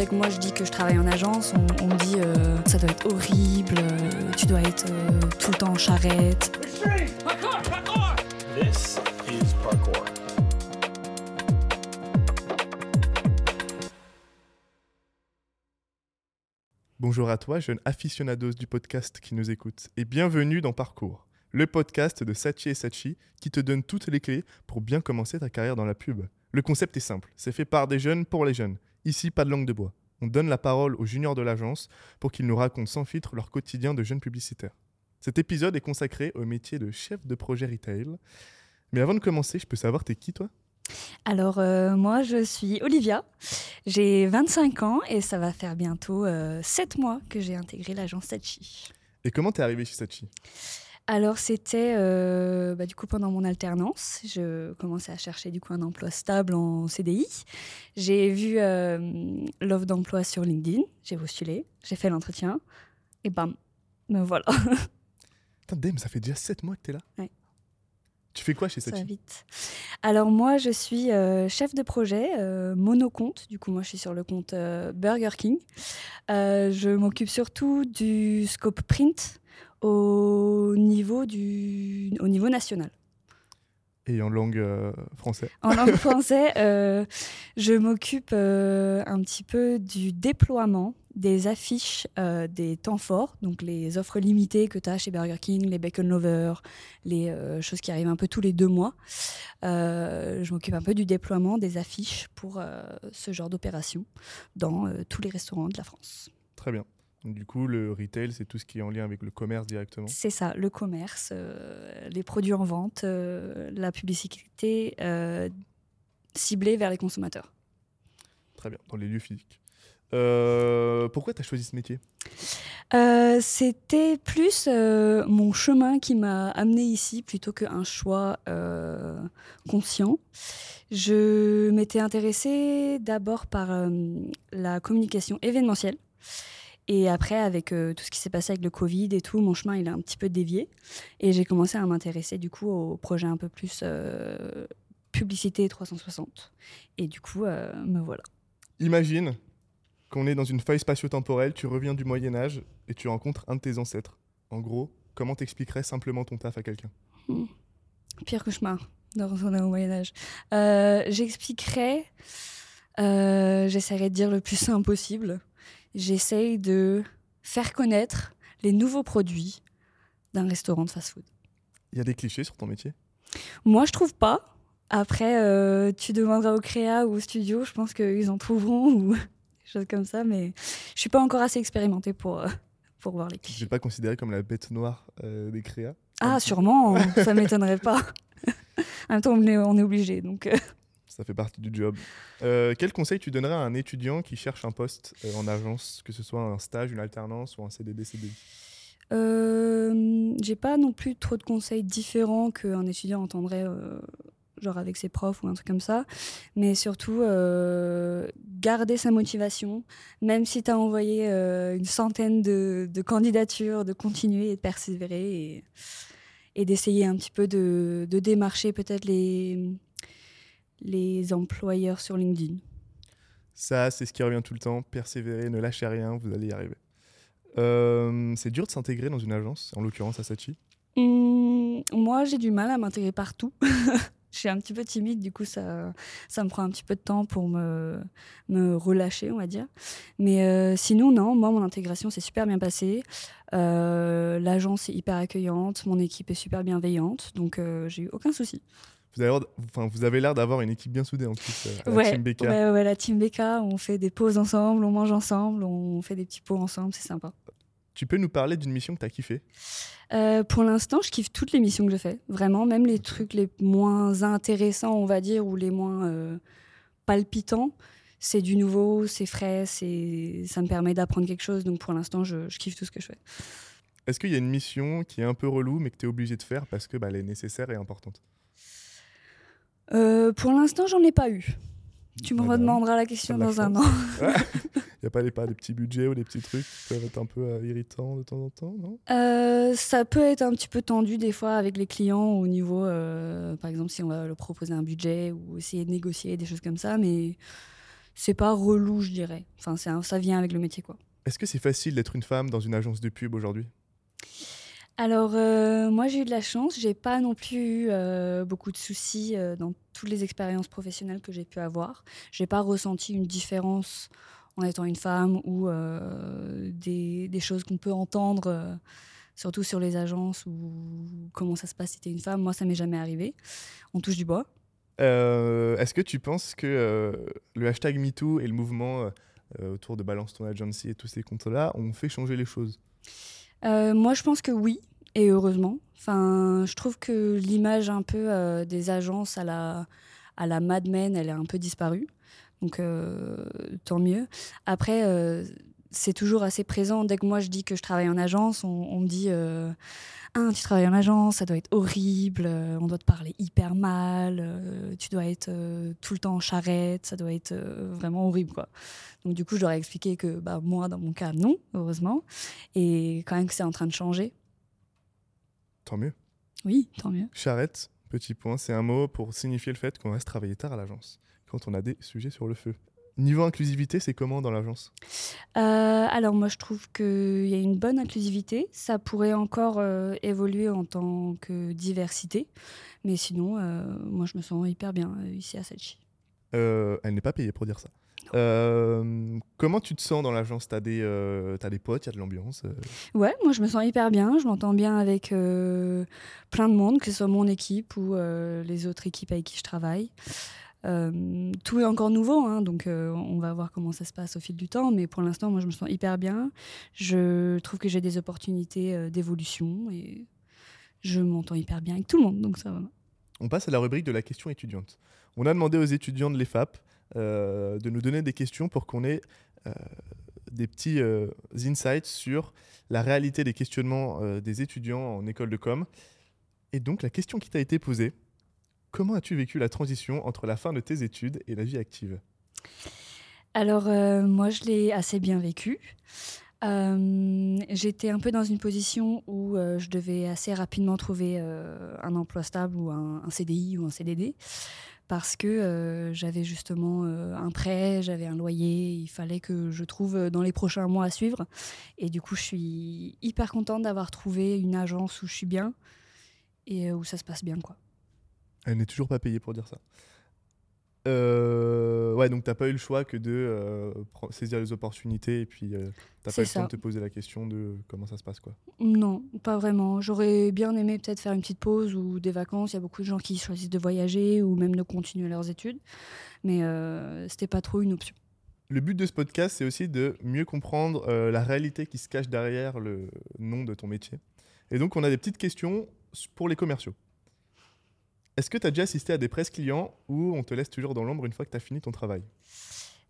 Dès que moi je dis que je travaille en agence, on, on me dit euh, ça doit être horrible, euh, tu dois être euh, tout le temps en charrette. This is parkour. Bonjour à toi, jeune aficionados du podcast qui nous écoute, et bienvenue dans Parcours, le podcast de Sachi et Sachi qui te donne toutes les clés pour bien commencer ta carrière dans la pub. Le concept est simple, c'est fait par des jeunes pour les jeunes. Ici, pas de langue de bois. On donne la parole aux juniors de l'agence pour qu'ils nous racontent sans filtre leur quotidien de jeunes publicitaires. Cet épisode est consacré au métier de chef de projet retail. Mais avant de commencer, je peux savoir, t'es qui toi? Alors euh, moi je suis Olivia, j'ai 25 ans et ça va faire bientôt 7 mois que j'ai intégré l'agence Sachi. Et comment t'es arrivé chez Sachi? Alors c'était euh, bah, du coup pendant mon alternance, je commençais à chercher du coup un emploi stable en CDI. J'ai vu euh, l'offre d'emploi sur LinkedIn, j'ai postulé, j'ai fait l'entretien et bam, me voilà. Putain, ça fait déjà 7 mois que t'es là Ouais. Tu fais quoi chez Ça va Sachi vite. Alors moi, je suis euh, chef de projet euh, monocompte. Du coup, moi, je suis sur le compte euh, Burger King. Je m'occupe surtout du scope print au niveau, du, au niveau national. Et en langue euh, française En langue française, euh, je m'occupe euh, un petit peu du déploiement des affiches des temps forts, donc les offres limitées que tu as chez Burger King, les Bacon Lovers, les choses qui arrivent un peu tous les deux mois. Je m'occupe un peu du déploiement des affiches pour ce genre d'opération dans tous les restaurants de la France. Très bien. Du coup, le retail, c'est tout ce qui est en lien avec le commerce directement. C'est ça, le commerce, euh, les produits en vente, euh, la publicité euh, ciblée vers les consommateurs. Très bien, dans les lieux physiques. Pourquoi tu as choisi ce métier? C'était plus mon chemin qui m'a amené ici plutôt qu'un choix conscient. Je m'étais intéressée d'abord par la communication événementielle. Et après, avec euh, tout ce qui s'est passé avec le Covid et tout, mon chemin, il a un petit peu dévié. Et j'ai commencé à m'intéresser du coup aux projets un peu plus euh, publicité 360. Et du coup, euh, me voilà. Imagine qu'on est dans une faille spatio-temporelle, tu reviens du Moyen-Âge et tu rencontres un de tes ancêtres. En gros, comment t'expliquerais simplement ton taf à quelqu'un? Pire cauchemar de retourner au Moyen-Âge. Euh, J'expliquerai, euh, j'essaierai de dire le plus simple possible. J'essaye de faire connaître les nouveaux produits d'un restaurant de fast-food. Il y a des clichés sur ton métier? Moi, je trouve pas. Après, euh, tu demanderas au créa ou au studio, je pense qu'ils en trouveront ou des choses comme ça, mais je suis pas encore assez expérimentée pour, euh, pour voir les Je clichés. vais pas considérer comme la bête noire euh, des créas? Ah, sûrement, ça m'étonnerait pas. en même temps, on est, on est obligé, donc. Ça fait partie du job. Euh, quel conseil tu donnerais à un étudiant qui cherche un poste euh, en agence, que ce soit un stage, une alternance ou un CDD, CDI Euh, j'ai pas non plus trop de conseils différents qu'un étudiant entendrait, euh, genre avec ses profs ou un truc comme ça. Mais surtout, euh, garder sa motivation. Même si tu as envoyé une centaine de, candidatures, de continuer et de persévérer et, d'essayer un petit peu de démarcher peut-être les, les employeurs sur LinkedIn. Ça, c'est ce qui revient tout le temps. Persévérer, ne lâchez rien, vous allez y arriver. Euh, c'est dur de s'intégrer dans une agence, en l'occurrence à Sachi. Hum, moi, j'ai du mal à m'intégrer partout. Je suis un petit peu timide, du coup, ça, ça me prend un petit peu de temps pour me, me relâcher, on va dire. Mais euh, sinon, non, moi, mon intégration s'est super bien passée. Euh, L'agence est hyper accueillante, mon équipe est super bienveillante, donc euh, j'ai eu aucun souci. Vous avez l'air d- enfin, vous avez l'air d'avoir une équipe bien soudée en plus, euh, la Team BK. ouais, ouais, la team BK, on fait des pauses ensemble, on mange ensemble, on fait des petits pots ensemble, c'est sympa. Tu peux nous parler d'une mission que tu as kiffé Euh, pour l'instant, je kiffe toutes les missions que je fais. Vraiment, même les trucs les moins intéressants, on va dire, ou les moins euh, palpitants. C'est du nouveau, c'est frais, c'est... ça me permet d'apprendre quelque chose. Donc pour l'instant, je, je kiffe tout ce que je fais. Est-ce qu'il y a une mission qui est un peu relou mais que tu es obligé de faire parce que bah, elle est nécessaire et importante? Euh, pour l'instant, j'en ai pas eu. Tu me Ah bah, redemanderas la question dans un an. Il n'y a pas des, pas des petits budgets ou des petits trucs qui peuvent être un peu euh, irritants de temps en temps, non? Euh, ça peut être un petit peu tendu des fois avec les clients au niveau, euh, par exemple, si on va leur proposer un budget ou essayer de négocier des choses comme ça, mais c'est pas relou, je dirais. Enfin, un- ça vient avec le métier, quoi. Est-ce que c'est facile d'être une femme dans une agence de pub aujourd'hui? Alors, euh, moi, j'ai eu de la chance. J'ai pas non plus eu euh, beaucoup de soucis euh, dans toutes les expériences professionnelles que j'ai pu avoir. J'ai pas ressenti une différence en étant une femme ou des, des choses qu'on peut entendre, surtout sur les agences ou comment ça se passe si t'es une femme. Moi, ça m'est jamais arrivé. On touche du bois. Est-ce que tu penses que le hashtag MeToo et le mouvement autour de Balance ton agency et tous ces comptes-là ont fait changer les choses? Euh, moi, je pense que oui, et heureusement. Enfin, je trouve que l'image un peu euh, des agences à la, à la Mad elle est un peu disparue. Donc, euh, tant mieux. Après, euh, c'est toujours assez présent. Dès que moi, je dis que je travaille en agence, on, me dit Ah, tu travailles en agence, ça doit être horrible, on doit te parler hyper mal, tu dois être tout le temps en charrette, ça doit être vraiment horrible, quoi. Donc, du coup, je leur ai expliqué que bah, moi, dans mon cas, non, heureusement et quand même que c'est en train de changer. Tant mieux. Oui, tant mieux. Charrette, petit point, c'est un mot pour signifier le fait qu'on reste travailler tard à l'agence, quand on a des sujets sur le feu. Niveau inclusivité, c'est comment dans l'agence? Euh, alors moi je trouve qu'il y a une bonne inclusivité. Ça pourrait encore euh, évoluer en tant que diversité. Mais sinon, euh, moi je me sens hyper bien ici à. Euh, Elle n'est pas payée pour dire ça. Euh, comment tu te sens dans l'agence? T'as des, euh, t'as des potes, il y a de l'ambiance euh, Ouais, moi je me sens hyper bien. Je m'entends bien avec euh, plein de monde, que ce soit mon équipe ou euh, les autres équipes avec qui je travaille. Tout est encore nouveau, hein, donc on va voir comment ça se passe au fil du temps. Mais pour l'instant, moi je me sens hyper bien. Je trouve que j'ai des opportunités d'évolution et je m'entends hyper bien avec tout le monde, donc ça va. On passe à la rubrique de la question étudiante. On a demandé aux étudiants de l'EFAP de nous donner des questions pour qu'on ait euh, des petits euh, insights sur la réalité des questionnements euh, des étudiants en école de com. Et donc la question qui t'a été posée, comment as-tu vécu la transition entre la fin de tes études et la vie active? Alors, euh, moi, je l'ai assez bien vécu. Euh, J'étais un peu dans une position où euh, je devais assez rapidement trouver euh, un emploi stable ou un CDI ou un CDD parce que euh, j'avais justement euh, un prêt, j'avais un loyer, il fallait que je trouve euh, dans les prochains mois à suivre. Et du coup, je suis hyper contente d'avoir trouvé une agence où je suis bien et où ça se passe bien, quoi. Elle n'est toujours pas payée pour dire ça. Euh, ouais, donc t'as pas eu le choix que de euh, saisir les opportunités et puis euh, t'as pas eu le temps de te poser la question de comment ça se passe quoi. Non, pas vraiment. J'aurais bien aimé peut-être faire une petite pause ou des vacances. Il y a beaucoup de gens qui choisissent de voyager ou même de continuer leurs études. Mais euh, c'était pas trop une option. Le but de ce podcast, c'est aussi de mieux comprendre la réalité qui se cache derrière le nom de ton métier. Et donc, on a des petites questions pour les commerciaux. Est-ce que tu as déjà assisté à des presses clients où on te laisse toujours dans l'ombre une fois que tu as fini ton travail?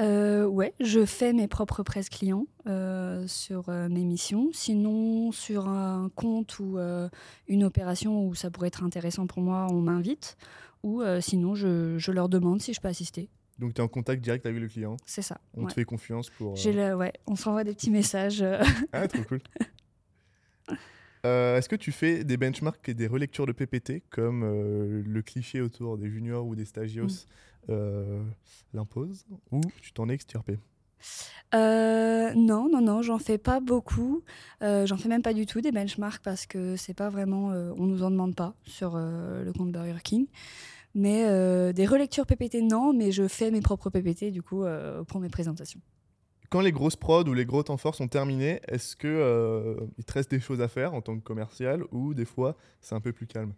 Euh, ouais, je fais mes propres presses clients euh, sur euh, mes missions. Sinon, sur un compte ou euh, une opération où ça pourrait être intéressant pour moi, on m'invite. Ou sinon, je, je leur demande si je peux assister. Donc, tu es en contact direct avec le client, C'est ça. on ouais. te fait confiance pour. J'ai le- ouais, on s'envoie des petits messages. Ah, trop cool. Euh, Est-ce que tu fais des benchmarks et des relectures de PPT comme euh, le cliché autour des juniors ou des stagios euh, l'impose ou tu t'en es extirpé non, non, non, j'en fais pas beaucoup. J'en fais même pas du tout des benchmarks parce que c'est pas vraiment, on nous en demande pas sur le compte Burger King. Mais des relectures PPT, non, mais je fais mes propres PPT du coup pour mes présentations. Quand les grosses prods ou les gros temps forts sont terminés, est-ce que euh, il te reste des choses à faire en tant que commercial ou des fois c'est un peu plus calme?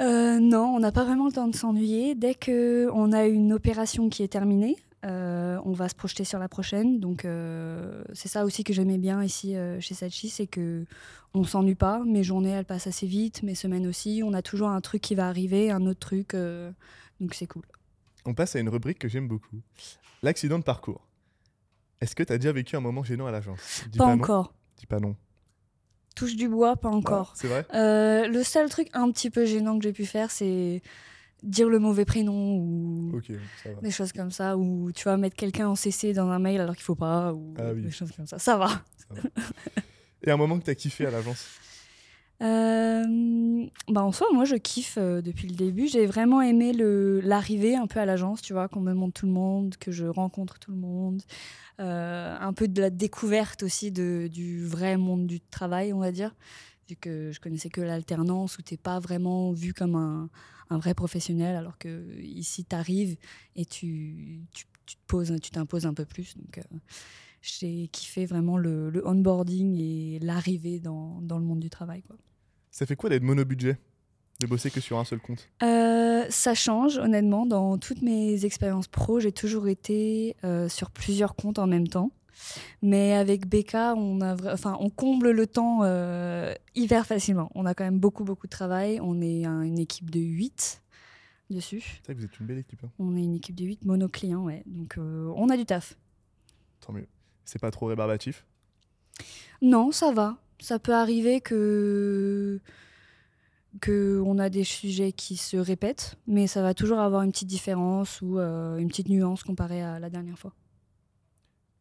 Euh, non, on n'a pas vraiment le temps de s'ennuyer. Dès que on a une opération qui est terminée, euh, on va se projeter sur la prochaine. Donc euh, c'est ça aussi que j'aimais bien ici euh, chez Sachi, c'est que on s'ennuie pas. Mes journées elles passent assez vite, mes semaines aussi. On a toujours un truc qui va arriver, un autre truc. donc c'est cool. On passe à une rubrique que j'aime beaucoup. L'accident de parcours. Est-ce que tu as déjà vécu un moment gênant à l'agence? Pas non. encore. Dis pas non. Touche du bois, pas encore. Ah, c'est vrai? Euh, le seul truc un petit peu gênant que j'ai pu faire, c'est dire le mauvais prénom ou Ok, ça va. des choses comme ça, ou tu vas mettre quelqu'un en CC dans un mail alors qu'il faut pas, ou Ah oui. des choses comme ça. Ça va. Et un moment que tu as kiffé à l'agence? Euh, bah en soi, moi, je kiffe euh, depuis le début. J'ai vraiment aimé l'arrivée un peu à l'agence, tu vois, qu'on me montre tout le monde, que je rencontre tout le monde. Euh, un peu de la découverte aussi de, du vrai monde du travail, on va dire. Vu que je connaissais que l'alternance où t'es pas vraiment vu comme un, un vrai professionnel, alors que ici, tu arrives et tu, tu, tu poses, tu t'imposes un peu plus. Donc, j'ai kiffé vraiment le, le onboarding et l'arrivée dans, dans le monde du travail. Quoi. Ça fait quoi d'être monobudget? De bosser que sur un seul compte? Euh, ça change, honnêtement. Dans toutes mes expériences pro, j'ai toujours été euh, sur plusieurs comptes en même temps. Mais avec BK, on, a enfin, on comble le temps euh, hyper facilement. On a quand même beaucoup, beaucoup de travail. On est un- une équipe de 8 dessus. C'est vous êtes une belle équipe, hein. On est une équipe de 8 mono-clients, ouais. Donc, euh, on a du taf. tant mieux. C'est pas trop rébarbatif? Non, ça va. Ça peut arriver que que on a des sujets qui se répètent, mais ça va toujours avoir une petite différence ou euh, une petite nuance comparée à la dernière fois.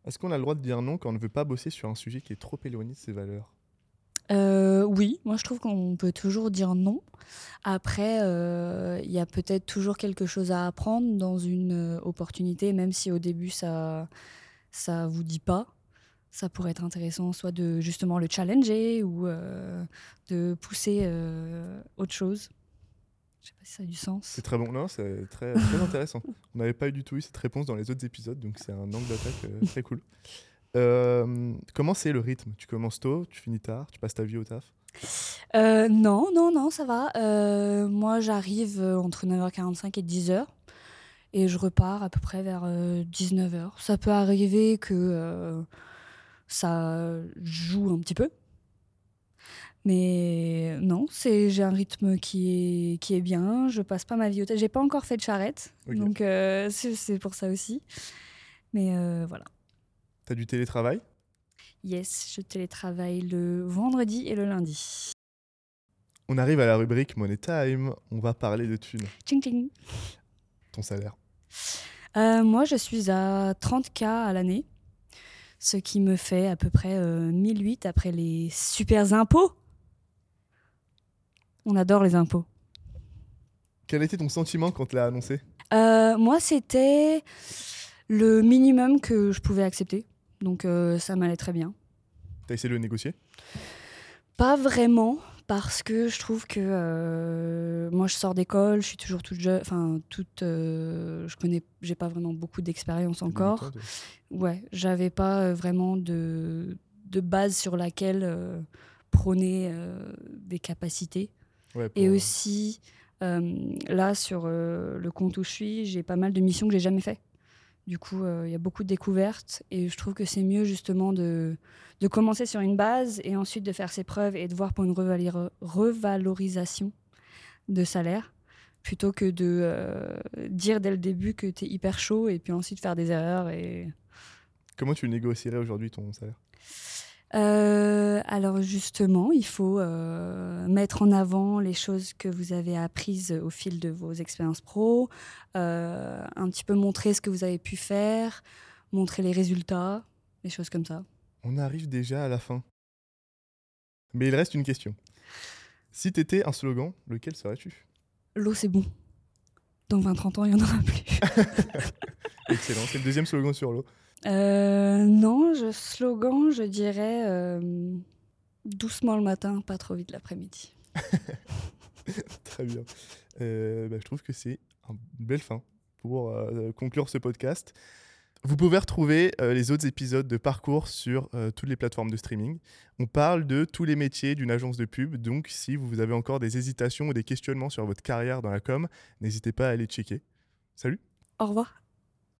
Est-ce qu'on a le droit de dire non quand on ne veut pas bosser sur un sujet qui est trop éloigné de ses valeurs? Euh, oui, moi je trouve qu'on peut toujours dire non. Après, euh, il y a peut-être toujours quelque chose à apprendre dans une opportunité, même si au début ça ça vous dit pas. Ça pourrait être intéressant, soit de justement le challenger ou euh, de pousser euh, autre chose. Je sais pas si ça a du sens. C'est très bon, non, c'est très, très intéressant. On n'avait pas eu du tout eu cette réponse dans les autres épisodes, donc c'est un angle d'attaque euh, très cool. Comment c'est le rythme? Tu commences tôt, tu finis tard, tu passes ta vie au taf? Non, non, non, ça va. Moi, j'arrive entre 9h45 et 10h et je repars à peu près vers 19h. Ça peut arriver que ça joue un petit peu. Mais non, c'est j'ai un rythme qui est, qui est bien. Je passe pas ma vie au. J'ai pas encore fait de charrette, donc euh, c'est c'est pour ça aussi. Mais euh, voilà. T'as du télétravail? Yes, je télétravaille le vendredi et le lundi. On arrive à la rubrique Money Time, on va parler de thunes. Tching tching. Ton salaire Euh, moi, je suis à 30K à l'année, ce qui me fait à peu près euh, 1008 après les super impôts. On adore les impôts. Quel était ton sentiment quand tu l'as annoncé? Euh, moi, c'était le minimum que je pouvais accepter. Donc, euh, ça m'allait très bien. T'as essayé de le négocier? Pas vraiment, parce que je trouve que euh, moi, je sors d'école, je suis toujours toute jeune. Enfin, toute. euh, je connais. J'ai pas vraiment beaucoup d'expérience encore. Ouais, j'avais pas euh, vraiment de, de base sur laquelle euh, prôner des capacités. Ouais, pour, Et aussi, là, sur le compte où je suis, j'ai pas mal de missions que j'ai jamais fait. Du coup, euh, il y a beaucoup de découvertes et je trouve que c'est mieux justement de, de commencer sur une base et ensuite de faire ses preuves et de voir pour une revalorisation de salaire plutôt que de euh, dire dès le début que tu es hyper chaud et puis ensuite faire des erreurs et Comment tu négocierais aujourd'hui ton salaire? Euh, alors justement, il faut euh, mettre en avant les choses que vous avez apprises au fil de vos expériences pro, euh, un petit peu montrer ce que vous avez pu faire, montrer les résultats, des choses comme ça. On arrive déjà à la fin. Mais il reste une question. Si t'étais un slogan, lequel serais-tu? L'eau, c'est bon. Dans 20-30 ans, il n'y en aura plus. Excellent, c'est le deuxième slogan sur l'eau. Euh, non, je slogan, je dirais euh, doucement le matin, pas trop vite l'après-midi. Très bien. Euh, bah, je trouve que c'est une belle fin pour conclure ce podcast. Vous pouvez retrouver euh, les autres épisodes de Parcours sur euh, toutes les plateformes de streaming. On parle de tous les métiers d'une agence de pub, donc si vous avez encore des hésitations ou des questionnements sur votre carrière dans la com, n'hésitez pas à aller checker. Salut Au revoir.